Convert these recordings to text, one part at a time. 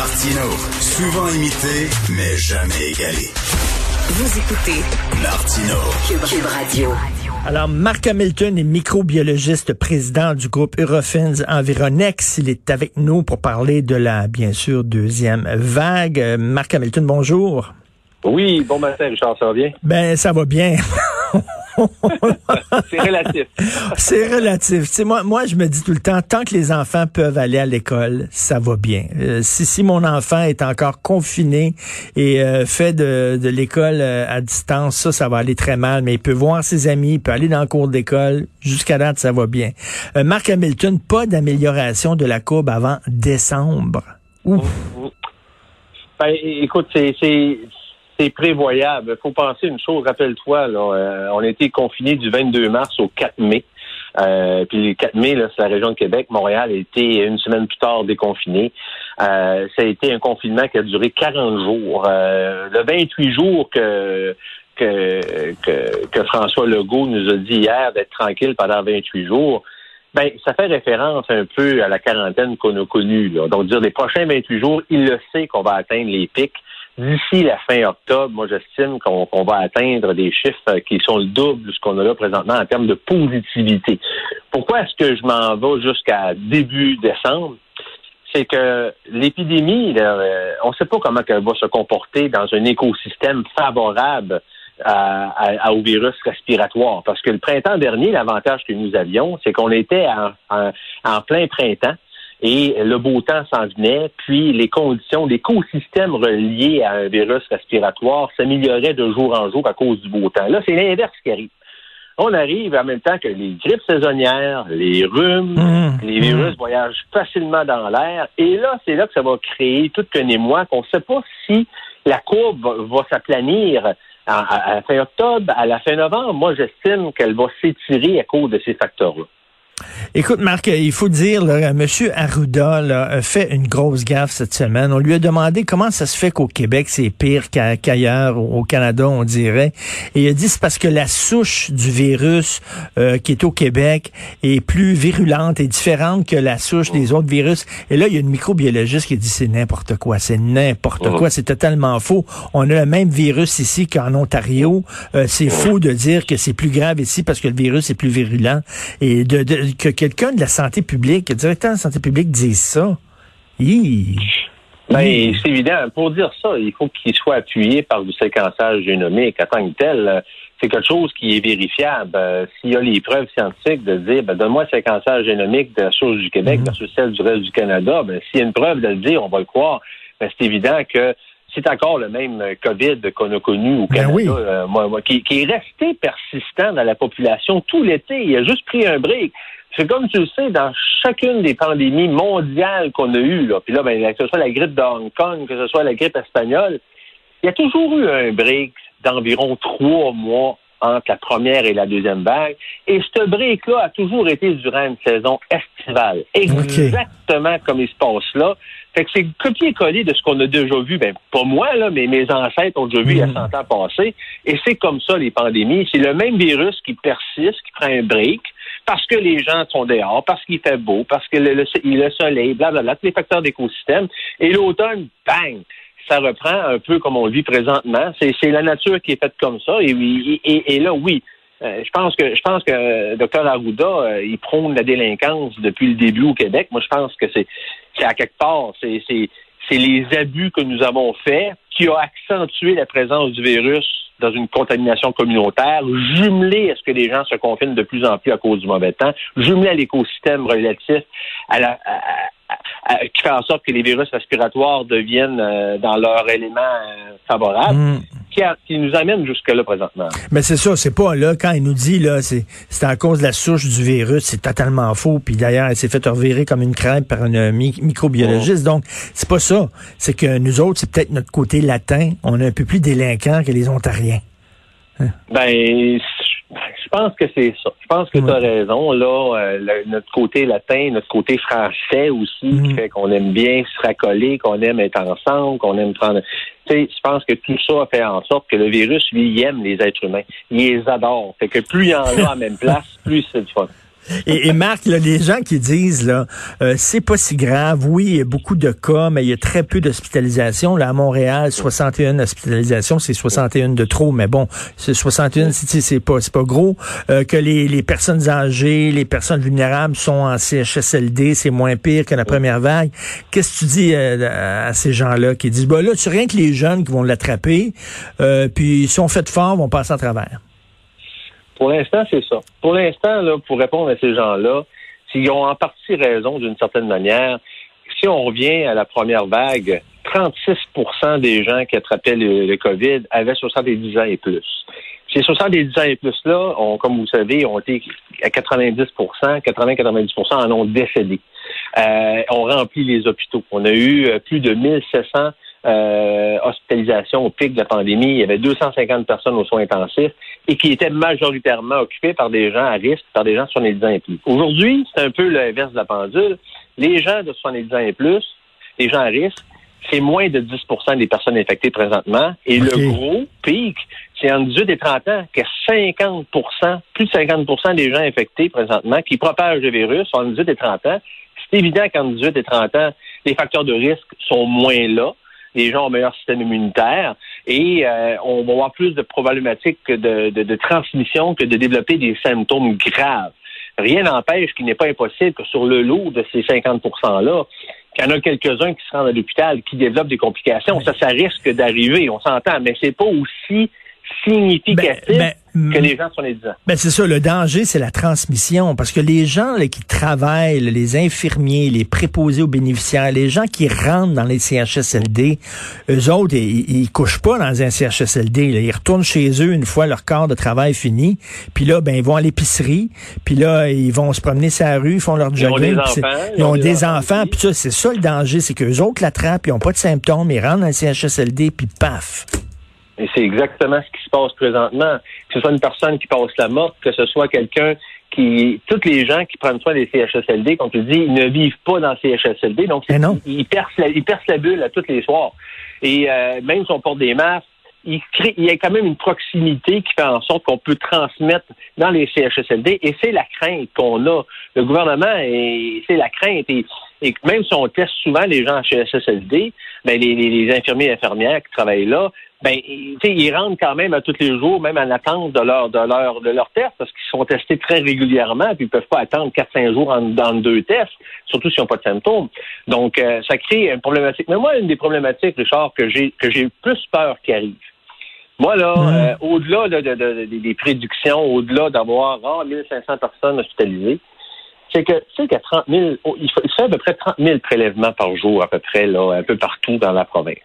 Martino, souvent imité, mais jamais égalé. Vous écoutez Martino, Cube, Radio. Alors, Marc Hamilton est microbiologiste, président du groupe Eurofins Environex. Il est avec nous pour parler de la, bien sûr, deuxième vague. Euh, Marc Hamilton, bonjour. Oui, bon matin, Richard, ça va bien? Ben, ça va bien. C'est relatif. c'est relatif. Tu moi, moi, je me dis tout le temps, tant que les enfants peuvent aller à l'école, ça va bien. Euh, si, si mon enfant est encore confiné et euh, fait de, de l'école euh, à distance, ça, ça va aller très mal. Mais il peut voir ses amis, il peut aller dans le cours d'école. Jusqu'à date, ça va bien. Marc Hamilton, pas d'amélioration de la courbe avant décembre. Ouf. Ben, écoute, c'est c'est prévoyable. Il faut penser une chose, rappelle-toi, euh, on a été confinés du 22 mars au 4 mai. Euh, puis le 4 mai, c'est la région de Québec. Montréal a été une semaine plus tard déconfiné. Euh, ça a été un confinement qui a duré 40 jours. le 28 jours que, que, que, François Legault nous a dit hier d'être tranquille pendant 28 jours, ben, ça fait référence un peu à la quarantaine qu'on a connue. Donc, dire les prochains 28 jours, il le sait qu'on va atteindre les pics. D'ici la fin octobre, moi, j'estime qu'on va atteindre des chiffres qui sont le double de ce qu'on a là présentement en termes de positivité. Pourquoi est-ce que je m'en vais jusqu'à début décembre? C'est que l'épidémie, euh, on ne sait pas comment elle va se comporter dans un écosystème favorable au virus respiratoire. Parce que le printemps dernier, l'avantage que nous avions, c'est qu'on était en plein printemps et le beau temps s'en venait, puis les conditions, l'écosystème relié à un virus respiratoire s'améliorait de jour en jour à cause du beau temps. Là, c'est l'inverse qui arrive. On arrive en même temps que les grippes saisonnières, les rhumes, mmh. les virus voyagent facilement dans l'air. Et là, c'est là que ça va créer tout qu'un émoi qu'on ne sait pas si la courbe va, s'aplanir à, la fin octobre, à la fin novembre. Moi, j'estime qu'elle va s'étirer à cause de ces facteurs-là. Écoute, Marc, il faut dire, là, M. Arruda a fait une grosse gaffe cette semaine. On lui a demandé comment ça se fait qu'au Québec, c'est pire qu'ailleurs, au Canada, on dirait. Et il a dit c'est parce que la souche du virus euh, qui est au Québec est plus virulente et différente que la souche des autres virus. Et là, il y a une microbiologiste qui dit c'est n'importe quoi, c'est n'importe quoi, c'est totalement faux. On a le même virus ici qu'en Ontario. Euh, c'est faux de dire que c'est plus grave ici parce que le virus est plus virulent. Et de, de que quelqu'un de la santé publique, le directeur de la santé publique dise ça. Ben, c'est évident. Pour dire ça, il faut qu'il soit appuyé par du séquençage génomique en tant que tel. C'est quelque chose qui est vérifiable. Euh, s'il y a les preuves scientifiques de dire, ben, donne-moi le séquençage génomique de la source du Québec mm. versus celle du reste du Canada, ben, s'il y a une preuve de le dire, on va le croire. Ben, c'est évident que c'est encore le même COVID qu'on a connu au ben Canada, euh, qui, qui, est resté persistant dans la population tout l'été. Il a juste pris un break. C'est comme tu le sais, dans chacune des pandémies mondiales qu'on a eues, là, puis là, ben, que ce soit la grippe de Hong Kong, que ce soit la grippe espagnole, il y a toujours eu un break d'environ trois mois entre la première et la deuxième vague. Et ce break-là a toujours été durant une saison estivale. Exactement comme il se passe là. Fait que c'est copier-coller de ce qu'on a déjà vu. Ben, pas moi, là, mais mes ancêtres ont déjà vu il y a 100 mm. ans passé. Et c'est comme ça, les pandémies. C'est le même virus qui persiste, qui prend un break, parce que les gens sont dehors, parce qu'il fait beau, parce que le, le, soleil, blablabla, tous les facteurs d'écosystème. Et l'automne, bang! Ça reprend un peu comme on vit présentement. C'est la nature qui est faite comme ça. Et, et, et là, oui, euh, je pense que je pense que euh, Dr Arruda, euh, il prône la délinquance depuis le début au Québec. Moi, je pense que c'est à quelque part, c'est les abus que nous avons faits qui ont accentué la présence du virus dans une contamination communautaire, jumelé à ce que les gens se confinent de plus en plus à cause du mauvais temps, jumelé à l'écosystème relatif à la, qui fait en sorte que les virus respiratoires deviennent euh, dans leur élément euh, favorable, mm. qui, nous amène jusque-là présentement. Mais c'est ça, c'est pas là, quand il nous dit, là, c'est, c'est à cause de la souche du virus, c'est totalement faux. Puis d'ailleurs, elle s'est fait revirer comme une crêpe par un microbiologiste. Donc, c'est pas ça. C'est que nous autres, c'est peut-être notre côté latin. On est un peu plus délinquants que les Ontariens. Hein? Ben, pense que c'est ça. Je pense que tu as raison. Là, euh, notre côté latin, notre côté français aussi, qui mm. fait qu'on aime bien se racoler, qu'on aime être ensemble, qu'on aime prendre. Tu sais, je pense que tout ça fait en sorte que le virus, lui, il aime les êtres humains. Il les adore. Fait que plus il y en a à la même place, plus c'est du fun. Et, et Marc, là, les gens qui disent là, euh, c'est pas si grave. Oui, il y a beaucoup de cas, mais il y a très peu d'hospitalisations. Là, à Montréal, 61 hospitalisations, c'est 61 de trop, mais bon, c'est 61, c'est c'est pas c'est pas gros. Euh, que les, les personnes âgées, les personnes vulnérables sont en CHSLD, c'est moins pire que la première vague. Qu'est-ce que tu dis euh, à ces gens-là qui disent, bah là, c'est rien que les jeunes qui vont l'attraper, euh, puis si on fait fort, vont passer à travers? Pour l'instant, c'est ça. Pour l'instant, là, pour répondre à ces gens-là, s'ils ont en partie raison d'une certaine manière, si on revient à la première vague, 36% des gens qui attrapaient le, COVID avaient 70 ans et plus. Ces 70 ans et plus-là, comme vous savez, ont été à 90% 80-90% en ont décédé. Euh, on remplit les hôpitaux. On a eu euh, plus de 1700 euh, hospitalisation au pic de la pandémie. Il y avait 250 personnes aux soins intensifs et qui étaient majoritairement occupées par des gens à risque, par des gens de 70 ans et plus. Aujourd'hui, c'est un peu l'inverse de la pendule. Les gens de 70 ans et plus, les gens à risque, c'est moins de 10% des personnes infectées présentement. Et le gros pic, c'est en 18 et 30 ans que 50% plus de 50% des gens infectés présentement qui propagent le virus sont en 18 et 30 ans. C'est évident qu'en 18 et 30 ans, les facteurs de risque sont moins là les gens ont un meilleur système immunitaire et euh, on va avoir plus de problématiques de, de, de, transmission que de développer des symptômes graves. Rien n'empêche qu'il n'est pas impossible que sur le lot de ces 50 %-là, qu'il y en a quelques-uns qui se rendent à l'hôpital, qui développent des complications. Ça, ça risque d'arriver, on s'entend, mais c'est pas aussi significatif ben, ben, que les gens sont les Ben c'est ça, le danger, c'est la transmission. Parce que les gens là, qui travaillent, les infirmiers, les préposés aux bénéficiaires, les gens qui rentrent dans les CHSLD, eux autres, ils, ils couchent pas dans un CHSLD. Ils retournent chez eux une fois leur corps de travail fini. Puis là, ben ils vont à l'épicerie. Puis là, ils vont se promener sur la rue, ils font leur jogging. Ils ont des enfants. Puis ça, c'est ça le danger, c'est qu'eux autres l'attrapent, ils ont pas de symptômes, ils rentrent dans le CHSLD, puis paf. Et c'est exactement ce qui se passe présentement. Que ce soit une personne qui passe la mort, que ce soit quelqu'un qui, tous les gens qui prennent soin des CHSLD, comme tu dis, ils ne vivent pas dans les CHSLD, donc ils, percent la, ils percent la bulle à tous les soirs. Et euh, même si on porte des masques, il, crée, il y a quand même une proximité qui fait en sorte qu'on peut transmettre dans les CHSLD, et c'est la crainte qu'on a. Le gouvernement, c'est la crainte. Et, même si on teste souvent les gens en CHSLD, ben les, les infirmiers et infirmières qui travaillent là, ben, ils rentrent quand même à tous les jours, même en attente de leur de leur de leur test, parce qu'ils sont testés très régulièrement, puis ils peuvent pas attendre 4-5 jours en, dans deux tests, surtout s'ils n'ont pas de symptômes. Donc, euh, ça crée une problématique. Mais moi, une des problématiques, Richard, que j'ai que j'ai plus peur qui arrive. Moi, là, euh, au-delà de, des prédictions, au-delà d'avoir oh, 1500 personnes hospitalisées, c'est que tu sais qu'à 30 000, il fait à peu près 30 000 prélèvements par jour, à peu près, là, un peu partout dans la province.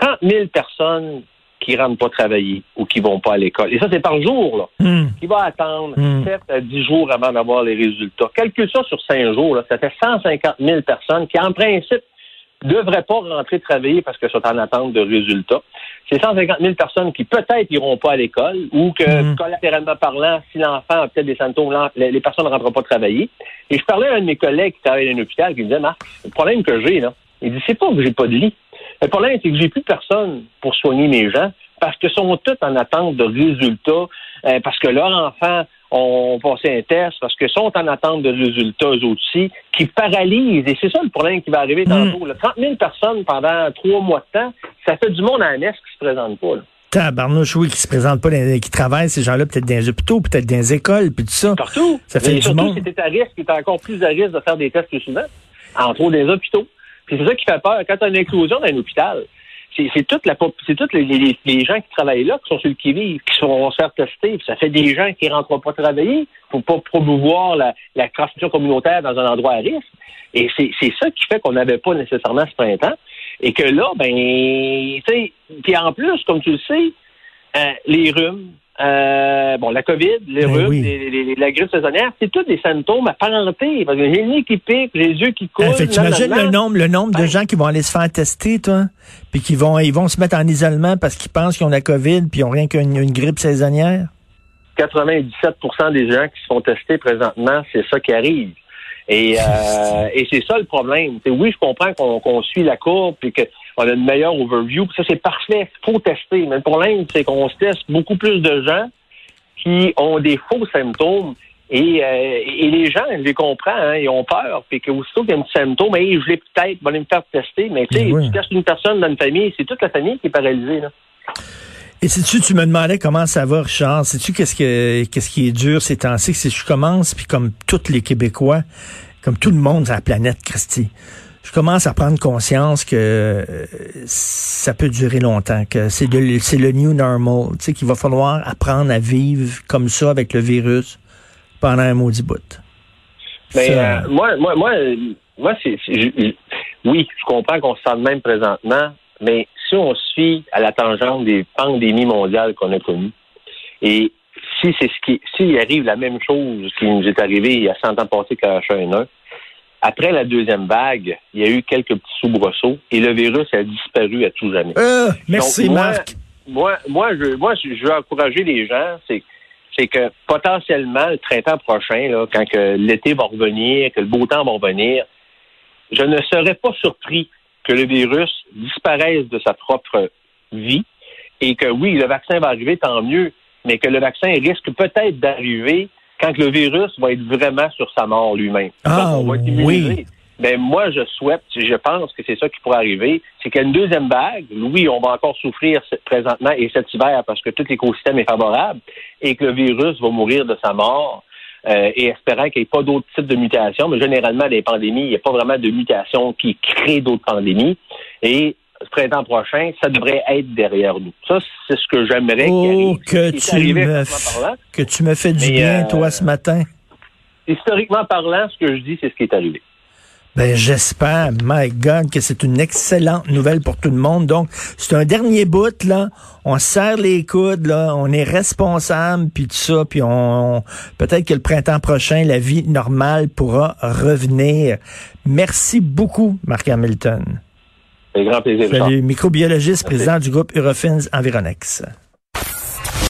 30 000 personnes qui ne rentrent pas travailler ou qui ne vont pas à l'école. Et ça, c'est par jour, là. Hmm. Qui va attendre 7 hmm. à 10 jours avant d'avoir les résultats. Calcule ça sur 5 jours, là, ça fait 150 000 personnes qui, en principe, ne devraient pas rentrer travailler parce qu'elles sont en attente de résultats. C'est 150 000 personnes qui peut-être iront pas à l'école ou que, hmm. collatéralement parlant, si l'enfant a peut-être des symptômes, les, personnes ne rentreront pas travailler. Et je parlais à un de mes collègues qui travaille dans un hôpital qui me disait, Marc, le problème que j'ai, là, il dit, c'est pas que j'ai pas de lit. Le problème, c'est que j'ai plus personne pour soigner mes gens parce que sont tous en attente de résultats, euh, parce que leurs enfants ont passé un test, parce que sont en attente de résultats eux aussi, qui paralysent. Et c'est ça le problème qui va arriver tantôt. 30 000 personnes pendant trois mois de temps, ça fait du monde à la messe qui se présente pas. Là. Tabarnouche, oui, qui se présente pas, qui travaillent, ces gens-là, peut-être dans les hôpitaux, peut-être dans les écoles, puis tout ça. Partout. Ça fait Et surtout, si à risque, tu es encore plus à risque de faire des tests plus souvent, entre autres des hôpitaux. Puis c'est ça qui fait peur. Quand tu as une explosion dans un hôpital, c'est toute la c'est tous les, les, gens qui travaillent là qui sont sur le qui-vive, qui vont se faire tester. ça fait des gens qui rentrent pas travailler pour pas promouvoir la, la communautaire dans un endroit à risque. Et c'est ça qui fait qu'on n'avait pas nécessairement ce printemps. Et que là, ben, tu sais, puis en plus, comme tu le sais, euh, les rhumes, euh, bon, la COVID, les ben rhumes, la grippe saisonnière, c'est tous des symptômes apparentés. Parce que j'ai le nez qui pique, les yeux qui coulent. Euh, T'imagines le nombre, le nombre de ben. gens qui vont aller se faire tester, toi, puis qui vont, ils vont se mettre en isolement parce qu'ils pensent qu'ils ont la COVID, puis ils n'ont rien qu'une grippe saisonnière? 97% des gens qui se font tester présentement, c'est ça qui arrive. Et, euh, et c'est ça le problème. oui, je comprends qu'on suit la courbe, puis que on a une meilleure overview. Ça, c'est parfait. Il faut tester. Mais le problème, c'est qu'on se teste beaucoup plus de gens qui ont des faux symptômes. Et, euh, et les gens, je les comprends, hein, ils ont peur, puis qu'aussitôt qu'il y a un symptôme, mais je l'ai peut-être, va aller me faire tester. Mais tu sais, Oui. tu testes une personne dans une famille, c'est toute la famille qui est paralysée. Là. Et sais-tu, tu me demandais comment ça va, Richard? Sais-tu qu'est-ce que qu'est-ce qui est dur ces temps-ci? C'est que je commence, puis comme tous les Québécois, comme tout le monde sur la planète, Christy, je commence à prendre conscience que euh, ça peut durer longtemps, que c'est le new normal, tu sais, qu'il va falloir apprendre à vivre comme ça avec le virus pendant un maudit bout. Mais Ça- euh, moi, moi, moi, moi, c'est, oui, je comprends qu'on se sent de même présentement, mais si on se fie à la tangente des pandémies mondiales qu'on a connues, et si c'est ce qui, s'il arrive la même chose qui nous est arrivé il y a 100 ans passés qu'à H1N1, après la deuxième vague, il y a eu quelques petits soubresauts et le virus a disparu à tout jamais. Euh, merci, Donc, moi, Marc. Moi, moi, je, moi, je veux encourager les gens, c'est, c'est que potentiellement le printemps prochain, là, quand que l'été va revenir, que le beau temps va revenir, je ne serais pas surpris que le virus disparaisse de sa propre vie et que oui, le vaccin va arriver, tant mieux, mais que le vaccin risque peut-être d'arriver quand le virus va être vraiment sur sa mort lui-même. Ah, Donc, on va être oui. Ben, moi, je souhaite, je pense que c'est ça qui pourrait arriver, c'est qu'il y a une deuxième vague. Oui, on va encore souffrir présentement et cet hiver parce que tout l'écosystème est favorable et que le virus va mourir de sa mort. Euh, et espérant qu'il n'y ait pas d'autres types de mutations, mais généralement, les pandémies, il n'y a pas vraiment de mutations qui créent d'autres pandémies. Et ce printemps prochain, ça devrait être derrière nous. Ça, c'est ce que j'aimerais qu'il Oh, arrive. que tu, me, parlant. que tu me fais du bien, euh, toi, ce matin. Historiquement parlant, ce que je dis, c'est ce qui est arrivé. Ben, j'espère, my God, que c'est une excellente nouvelle pour tout le monde. Donc, c'est un dernier bout, là. On serre les coudes, là. On est responsable, puis tout ça, puis on, peut-être que le printemps prochain, la vie normale pourra revenir. Merci beaucoup, Marc Hamilton. C'est un grand plaisir. Salut, microbiologiste, président du groupe Eurofins Environex.